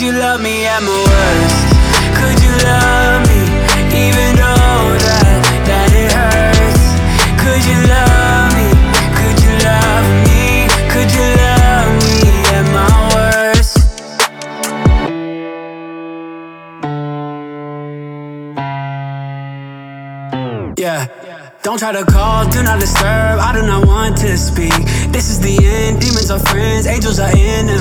Could you love me at my worst? Could you love me even though that that it hurts? Could you love me? Could you love me? Could you love me at my worst? Yeah. Don't try to call, do not disturb. I do not want to speak. This is the end. Demons are friends, angels are enemies.